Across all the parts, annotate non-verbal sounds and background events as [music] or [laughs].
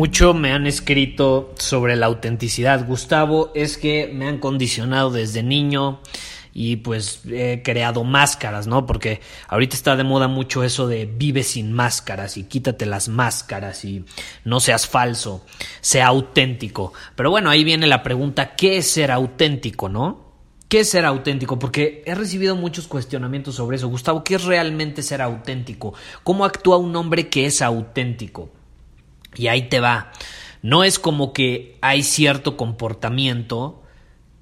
Mucho me han escrito sobre la autenticidad, Gustavo, es que me han condicionado desde niño y pues he creado máscaras, ¿no? Porque ahorita está de moda mucho eso de vive sin máscaras y quítate las máscaras y no seas falso, sea auténtico. Pero bueno, ahí viene la pregunta, ¿qué es ser auténtico, no? ¿Qué es ser auténtico? Porque he recibido muchos cuestionamientos sobre eso. Gustavo, ¿qué es realmente ser auténtico? ¿Cómo actúa un hombre que es auténtico? Y ahí te va. No es como que hay cierto comportamiento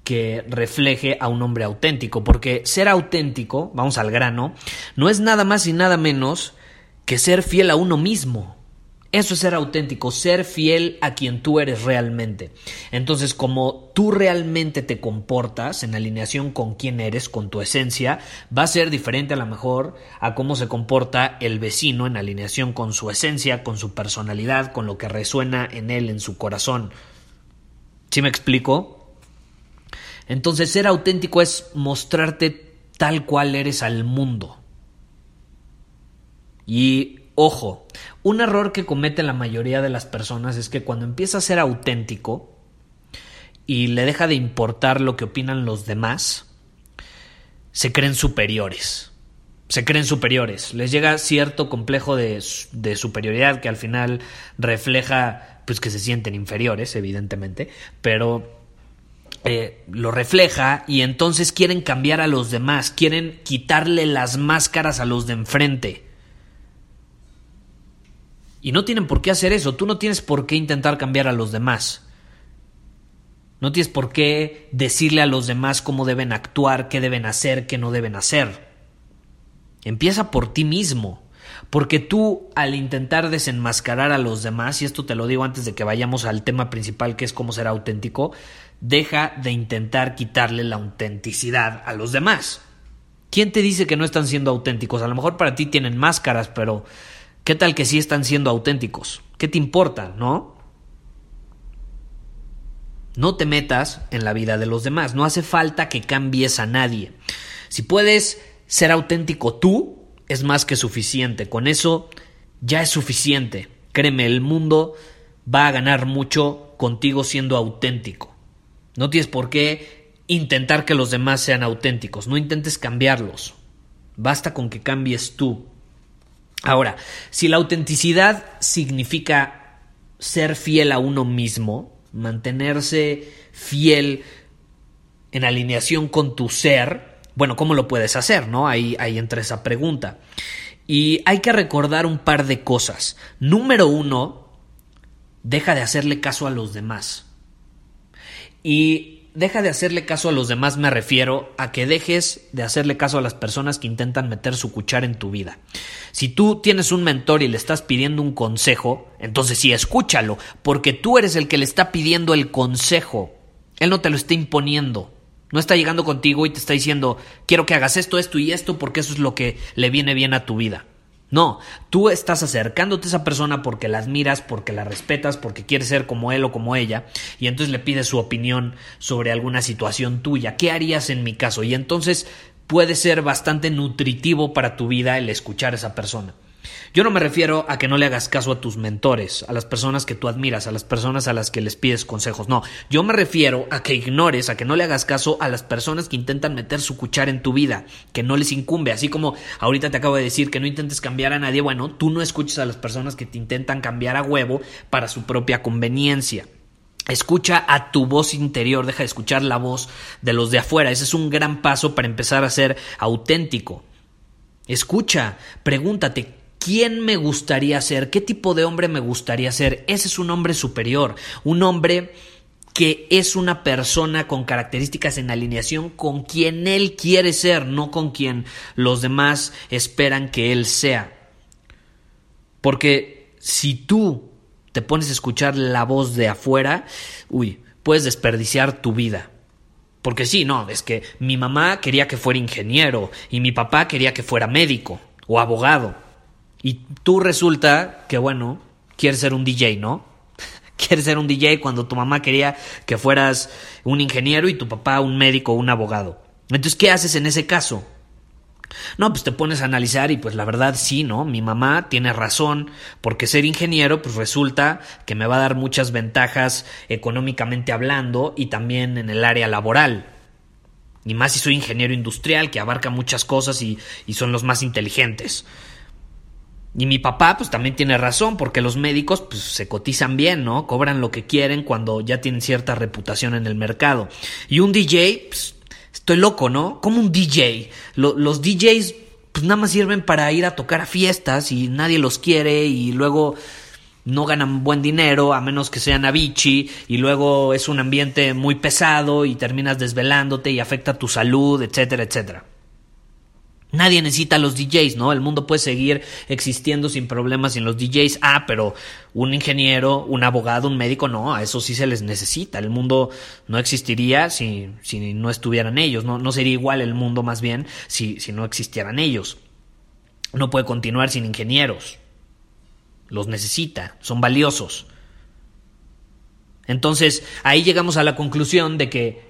que refleje a un hombre auténtico, porque ser auténtico, vamos al grano, no es nada más y nada menos que ser fiel a uno mismo. Eso es ser auténtico, ser fiel a quien tú eres realmente. Entonces, como tú realmente te comportas en alineación con quién eres, con tu esencia, va a ser diferente a lo mejor a cómo se comporta el vecino en alineación con su esencia, con su personalidad, con lo que resuena en él, en su corazón. ¿Sí me explico? Entonces, ser auténtico es mostrarte tal cual eres al mundo. Y Ojo, un error que comete la mayoría de las personas es que cuando empieza a ser auténtico y le deja de importar lo que opinan los demás, se creen superiores. Se creen superiores. Les llega cierto complejo de, de superioridad que al final refleja pues que se sienten inferiores, evidentemente, pero eh, lo refleja y entonces quieren cambiar a los demás, quieren quitarle las máscaras a los de enfrente. Y no tienen por qué hacer eso. Tú no tienes por qué intentar cambiar a los demás. No tienes por qué decirle a los demás cómo deben actuar, qué deben hacer, qué no deben hacer. Empieza por ti mismo. Porque tú, al intentar desenmascarar a los demás, y esto te lo digo antes de que vayamos al tema principal, que es cómo ser auténtico, deja de intentar quitarle la autenticidad a los demás. ¿Quién te dice que no están siendo auténticos? A lo mejor para ti tienen máscaras, pero ¿Qué tal que sí están siendo auténticos? ¿Qué te importa, no? No te metas en la vida de los demás, no hace falta que cambies a nadie. Si puedes ser auténtico tú, es más que suficiente. Con eso ya es suficiente. Créeme, el mundo va a ganar mucho contigo siendo auténtico. No tienes por qué intentar que los demás sean auténticos, no intentes cambiarlos. Basta con que cambies tú. Ahora, si la autenticidad significa ser fiel a uno mismo, mantenerse fiel en alineación con tu ser, bueno, ¿cómo lo puedes hacer? ¿No? Ahí, ahí entra esa pregunta. Y hay que recordar un par de cosas. Número uno, deja de hacerle caso a los demás. Y deja de hacerle caso a los demás me refiero a que dejes de hacerle caso a las personas que intentan meter su cuchara en tu vida. Si tú tienes un mentor y le estás pidiendo un consejo, entonces sí, escúchalo, porque tú eres el que le está pidiendo el consejo. Él no te lo está imponiendo. No está llegando contigo y te está diciendo, quiero que hagas esto, esto y esto, porque eso es lo que le viene bien a tu vida. No, tú estás acercándote a esa persona porque la admiras, porque la respetas, porque quieres ser como él o como ella, y entonces le pides su opinión sobre alguna situación tuya. ¿Qué harías en mi caso? Y entonces puede ser bastante nutritivo para tu vida el escuchar a esa persona. Yo no me refiero a que no le hagas caso a tus mentores, a las personas que tú admiras, a las personas a las que les pides consejos, no. Yo me refiero a que ignores, a que no le hagas caso a las personas que intentan meter su cuchara en tu vida, que no les incumbe, así como ahorita te acabo de decir que no intentes cambiar a nadie, bueno, tú no escuches a las personas que te intentan cambiar a huevo para su propia conveniencia. Escucha a tu voz interior, deja de escuchar la voz de los de afuera. Ese es un gran paso para empezar a ser auténtico. Escucha, pregúntate, ¿quién me gustaría ser? ¿Qué tipo de hombre me gustaría ser? Ese es un hombre superior, un hombre que es una persona con características en alineación con quien él quiere ser, no con quien los demás esperan que él sea. Porque si tú te pones a escuchar la voz de afuera, uy, puedes desperdiciar tu vida. Porque sí, no, es que mi mamá quería que fuera ingeniero y mi papá quería que fuera médico o abogado. Y tú resulta que, bueno, quieres ser un DJ, ¿no? [laughs] quieres ser un DJ cuando tu mamá quería que fueras un ingeniero y tu papá un médico o un abogado. Entonces, ¿qué haces en ese caso? No, pues te pones a analizar y pues la verdad sí, ¿no? Mi mamá tiene razón, porque ser ingeniero pues resulta que me va a dar muchas ventajas económicamente hablando y también en el área laboral. Y más si soy ingeniero industrial, que abarca muchas cosas y, y son los más inteligentes. Y mi papá pues también tiene razón, porque los médicos pues se cotizan bien, ¿no? Cobran lo que quieren cuando ya tienen cierta reputación en el mercado. Y un DJ, pues estoy loco, ¿no? Como un DJ. los DJs pues nada más sirven para ir a tocar a fiestas y nadie los quiere y luego no ganan buen dinero a menos que sean Avicii y luego es un ambiente muy pesado y terminas desvelándote y afecta tu salud, etcétera, etcétera. Nadie necesita los DJs, ¿no? El mundo puede seguir existiendo sin problemas sin los DJs. Ah, pero un ingeniero, un abogado, un médico, no, a eso sí se les necesita. El mundo no existiría si, si no estuvieran ellos. No, no sería igual el mundo más bien si, si no existieran ellos. No puede continuar sin ingenieros. Los necesita, son valiosos. Entonces, ahí llegamos a la conclusión de que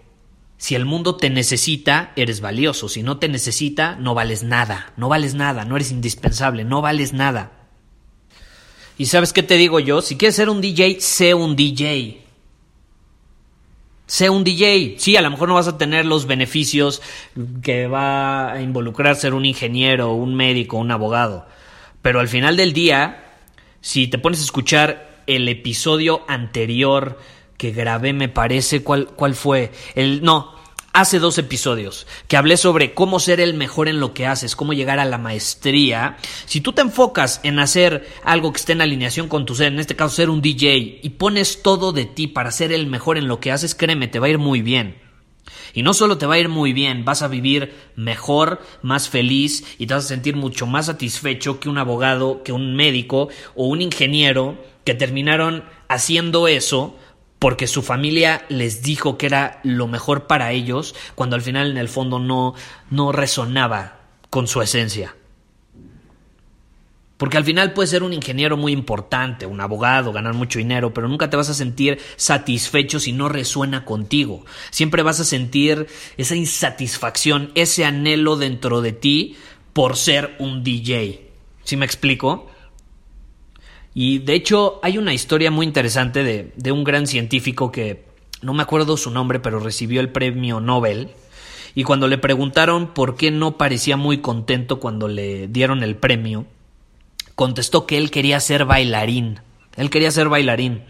si el mundo te necesita, eres valioso. Si no te necesita, no vales nada. No vales nada, no eres indispensable, no vales nada. ¿Y sabes qué te digo yo? Si quieres ser un DJ, sé un DJ. Sé un DJ. Sí, a lo mejor no vas a tener los beneficios que va a involucrar ser un ingeniero, un médico, un abogado. Pero al final del día, si te pones a escuchar el episodio anterior que grabé, me parece, ¿cuál, cuál fue? El, no, hace dos episodios, que hablé sobre cómo ser el mejor en lo que haces, cómo llegar a la maestría. Si tú te enfocas en hacer algo que esté en alineación con tu ser, en este caso ser un DJ, y pones todo de ti para ser el mejor en lo que haces, créeme, te va a ir muy bien. Y no solo te va a ir muy bien, vas a vivir mejor, más feliz y te vas a sentir mucho más satisfecho que un abogado, que un médico o un ingeniero que terminaron haciendo eso porque su familia les dijo que era lo mejor para ellos, cuando al final en el fondo no, no resonaba con su esencia. Porque al final puedes ser un ingeniero muy importante, un abogado, ganar mucho dinero, pero nunca te vas a sentir satisfecho si no resuena contigo. Siempre vas a sentir esa insatisfacción, ese anhelo dentro de ti por ser un DJ. ¿Sí me explico? Y de hecho hay una historia muy interesante de, de un gran científico que no me acuerdo su nombre, pero recibió el premio Nobel. Y cuando le preguntaron por qué no parecía muy contento cuando le dieron el premio, contestó que él quería ser bailarín. Él quería ser bailarín.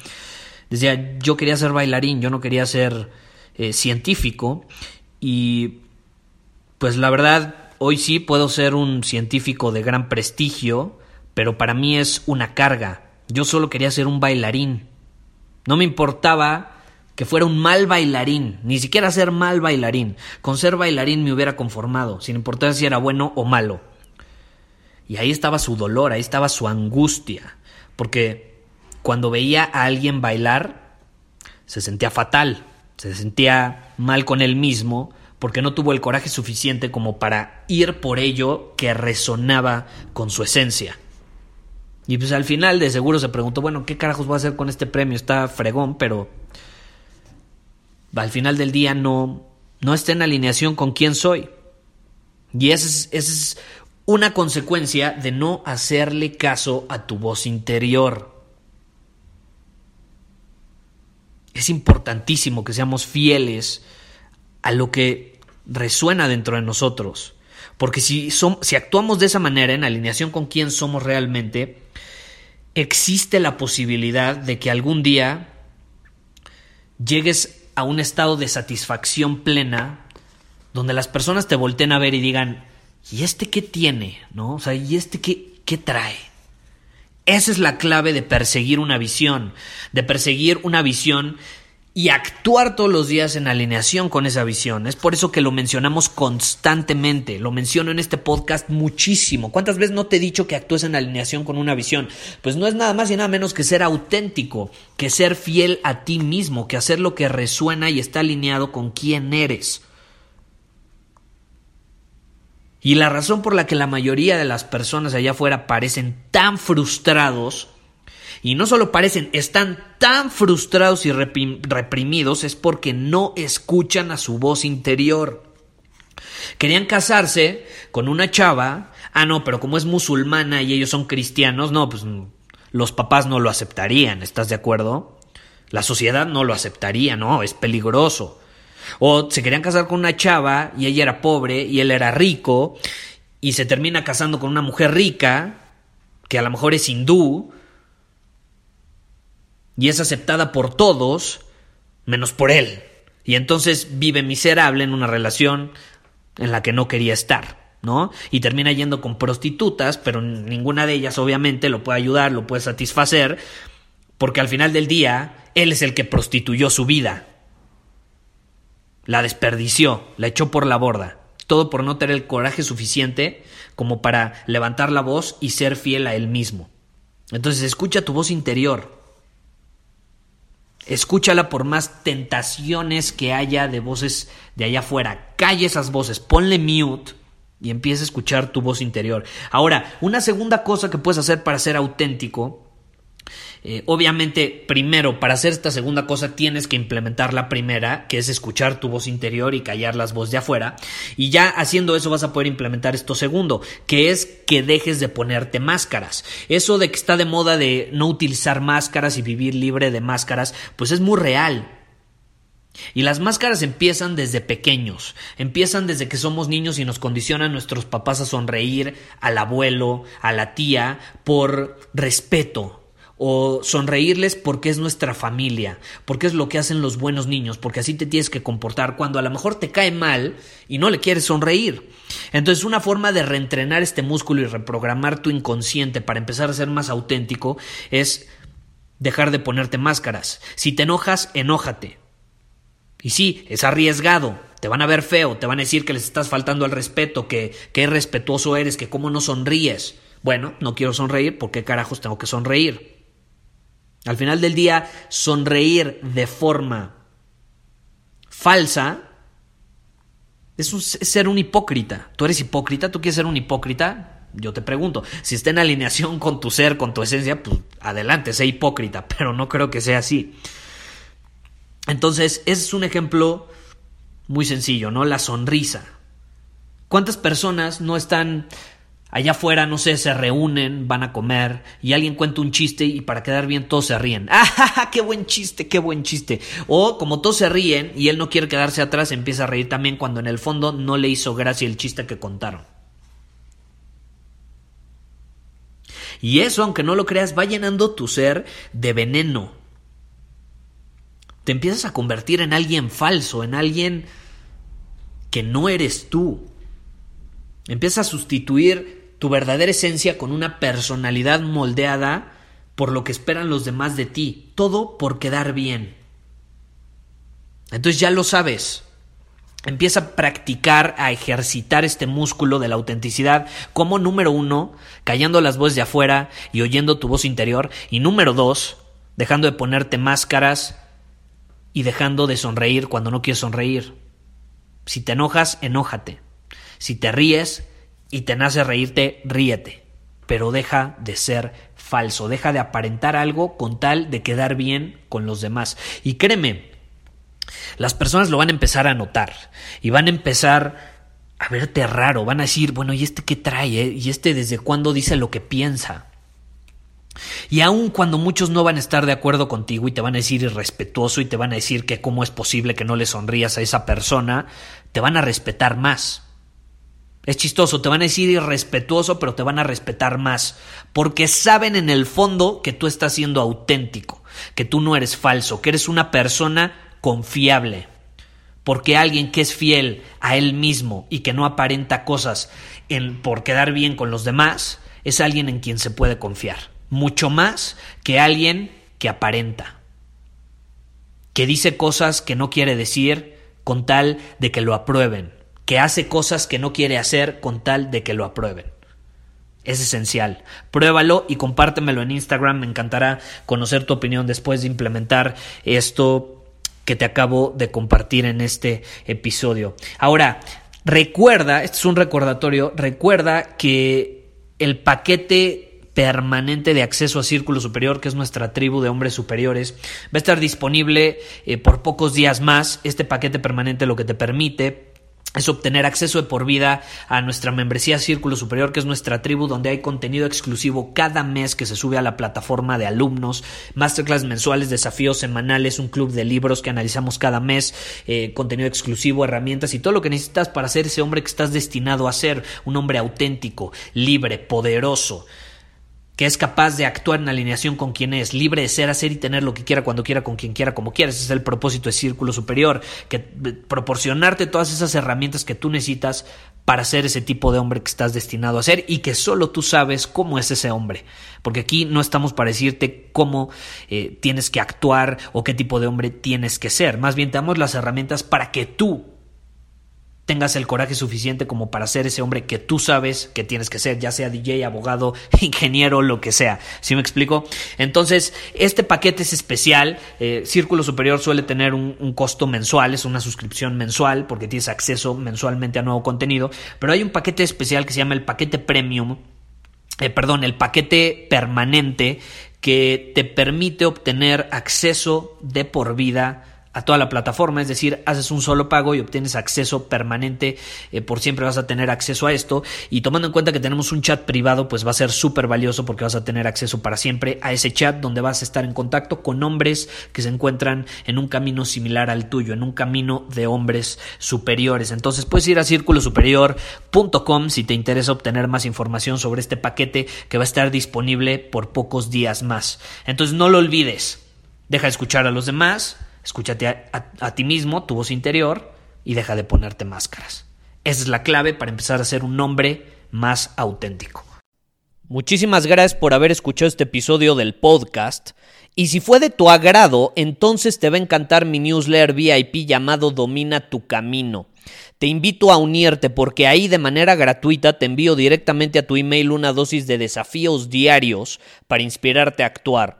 Decía, yo quería ser bailarín, yo no quería ser eh, científico. Y pues la verdad, hoy sí puedo ser un científico de gran prestigio, pero para mí es una carga. Yo solo quería ser un bailarín. No me importaba que fuera un mal bailarín, ni siquiera ser mal bailarín. Con ser bailarín me hubiera conformado, sin importar si era bueno o malo. Y ahí estaba su dolor, ahí estaba su angustia, porque cuando veía a alguien bailar, se sentía fatal, se sentía mal con él mismo, porque no tuvo el coraje suficiente como para ir por ello que resonaba con su esencia. Y pues al final de seguro se preguntó, bueno, ¿qué carajos voy a hacer con este premio? Está fregón, pero al final del día no, no está en alineación con quién soy. Y esa es, esa es una consecuencia de no hacerle caso a tu voz interior. Es importantísimo que seamos fieles a lo que resuena dentro de nosotros. Porque si, si actuamos de esa manera, en alineación con quién somos realmente, existe la posibilidad de que algún día llegues a un estado de satisfacción plena donde las personas te volteen a ver y digan, ¿y este qué tiene? ¿No? O sea, ¿y este qué, qué trae? Esa es la clave de perseguir una visión, de perseguir una visión y actuar todos los días en alineación con esa visión. Es por eso que lo mencionamos constantemente, lo menciono en este podcast muchísimo. ¿Cuántas veces no te he dicho que actúes en alineación con una visión? Pues no es nada más y nada menos que ser auténtico, que ser fiel a ti mismo, que hacer lo que resuena y está alineado con quién eres. Y la razón por la que la mayoría de las personas allá afuera parecen tan frustrados y no solo parecen, están tan frustrados y reprimidos es porque no escuchan a su voz interior. Querían casarse con una chava, ah no, pero como es musulmana y ellos son cristianos, no, pues los papás no lo aceptarían, ¿estás de acuerdo? La sociedad no lo aceptaría, no, es peligroso. O se querían casar con una chava y ella era pobre y él era rico y se termina casando con una mujer rica que a lo mejor es hindú y es aceptada por todos menos por él. Y entonces vive miserable en una relación en la que no quería estar, ¿no? Y termina yendo con prostitutas, pero ninguna de ellas obviamente lo puede ayudar, lo puede satisfacer, porque al final del día él es el que prostituyó su vida. La desperdició, la echó por la borda, todo por no tener el coraje suficiente como para levantar la voz y ser fiel a él mismo. Entonces escucha tu voz interior, Escúchala por más tentaciones que haya de voces de allá afuera. Calle esas voces, ponle mute y empieza a escuchar tu voz interior. Ahora, una segunda cosa que puedes hacer para ser auténtico eh, obviamente, primero, para hacer esta segunda cosa tienes que implementar la primera, que es escuchar tu voz interior y callar las voces de afuera. Y ya haciendo eso vas a poder implementar esto segundo, que es que dejes de ponerte máscaras. Eso de que está de moda de no utilizar máscaras y vivir libre de máscaras, pues es muy real. Y las máscaras empiezan desde pequeños, empiezan desde que somos niños y nos condicionan nuestros papás a sonreír al abuelo, a la tía, por respeto, o sonreírles porque es nuestra familia, porque es lo que hacen los buenos niños, porque así te tienes que comportar cuando a lo mejor te cae mal y no le quieres sonreír. Entonces una forma de reentrenar este músculo y reprogramar tu inconsciente para empezar a ser más auténtico es dejar de ponerte máscaras. Si te enojas, enójate. Y sí, es arriesgado, te van a ver feo, te van a decir que les estás faltando al respeto, que, que respetuoso eres, que cómo no sonríes. Bueno, no quiero sonreír, ¿por qué carajos tengo que sonreír? Al final del día, sonreír de forma falsa es, ser un hipócrita. ¿Tú eres hipócrita? ¿Tú quieres ser un hipócrita? Yo te pregunto, si está en alineación con tu ser, con tu esencia, pues adelante, sé hipócrita, [laughs] pero no creo que sea así. Entonces, ese es un ejemplo muy sencillo, ¿no? La sonrisa. ¿Cuántas personas no están Allá afuera, no sé, se reúnen, van a comer y alguien cuenta un chiste y para quedar bien todos se ríen. [laughs] ¡Ah, qué buen chiste, qué buen chiste! O como todos se ríen y él no quiere quedarse atrás, empieza a reír también cuando en el fondo no le hizo gracia el chiste que contaron. Y eso, aunque no lo creas, va llenando tu ser de veneno. Te empiezas a convertir en alguien falso, en alguien que no eres tú. Empiezas a sustituir tu verdadera esencia con una personalidad moldeada por lo que esperan los demás de ti, todo por quedar bien. Entonces ya lo sabes. Empieza a practicar, a ejercitar este músculo de la autenticidad como número uno, callando las voces de afuera y oyendo tu voz interior. Y número dos, dejando de ponerte máscaras y dejando de sonreír cuando no quieres sonreír. Si te enojas, enójate. Si te ríes, y te nace reírte, ríete, pero deja de ser falso, deja de aparentar algo con tal de quedar bien con los demás. Y créeme, las personas lo van a empezar a notar y van a empezar a verte raro, van a decir, bueno, ¿y este qué trae? Eh? ¿Y este desde cuándo dice lo que piensa? Y aun cuando muchos no van a estar de acuerdo contigo y te van a decir irrespetuoso y te van a decir que cómo es posible que no le sonrías a esa persona, te van a respetar más. Es chistoso, te van a decir irrespetuoso, pero te van a respetar más, porque saben en el fondo que tú estás siendo auténtico, que tú no eres falso, que eres una persona confiable. Porque alguien que es fiel a él mismo y que no aparenta cosas por quedar bien con los demás, es alguien en quien se puede confiar. Mucho más que alguien que aparenta. Que dice cosas que no quiere decir con tal de que lo aprueben. Que hace cosas que no quiere hacer con tal de que lo aprueben. Es esencial. Pruébalo y compártemelo en Instagram. Me encantará conocer tu opinión después de implementar esto que te acabo de compartir en este episodio. Ahora, recuerda, este es un recordatorio, recuerda que el paquete permanente de acceso a Círculo Superior, que es nuestra tribu de hombres superiores. Va a estar disponible eh, por pocos días más. Este paquete permanente lo que te permite es obtener acceso de por vida a nuestra membresía Círculo Superior, que es nuestra tribu, donde hay contenido exclusivo cada mes que se sube a la plataforma de alumnos, masterclass mensuales, desafíos semanales, un club de libros que analizamos cada mes, eh, contenido exclusivo, herramientas y todo lo que necesitas para ser ese hombre que estás destinado a ser, un hombre auténtico, libre, poderoso que es capaz de actuar en alineación con quien es, libre de ser, hacer y tener lo que quiera, cuando quiera, con quien quiera, como quiera. Ese es el propósito de Círculo Superior, que eh, proporcionarte todas esas herramientas que tú necesitas para ser ese tipo de hombre que estás destinado a ser y que solo tú sabes cómo es ese hombre. Porque aquí no estamos para decirte cómo eh, tienes que actuar o qué tipo de hombre tienes que ser. Más bien te damos las herramientas para que tú tengas el coraje suficiente como para ser ese hombre que tú sabes que tienes que ser, ya sea DJ, abogado, [laughs] ingeniero, lo que sea. ¿Sí me explico? Entonces, este paquete es especial. Eh, Círculo Superior suele tener un, costo mensual, es una suscripción mensual porque tienes acceso mensualmente a nuevo contenido, pero hay un paquete especial que se llama el paquete premium. Eh, perdón, el paquete permanente que te permite obtener acceso de por vida a toda la plataforma, es decir, haces un solo pago y obtienes acceso permanente, eh, por siempre vas a tener acceso a esto y tomando en cuenta que tenemos un chat privado, pues va a ser súper valioso porque vas a tener acceso para siempre a ese chat donde vas a estar en contacto con hombres que se encuentran en un camino similar al tuyo, en un camino de hombres superiores. Entonces puedes ir a círculosuperior.com si te interesa obtener más información sobre este paquete que va a estar disponible por pocos días más. Entonces no lo olvides, deja de escuchar a los demás, Escúchate a, ti mismo, tu voz interior, y deja de ponerte máscaras. Esa es la clave para empezar a ser un hombre más auténtico. Muchísimas gracias por haber escuchado este episodio del podcast. Y si fue de tu agrado, entonces te va a encantar mi newsletter VIP llamado Domina tu Camino. Te invito a unirte porque ahí de manera gratuita te envío directamente a tu email una dosis de desafíos diarios para inspirarte a actuar.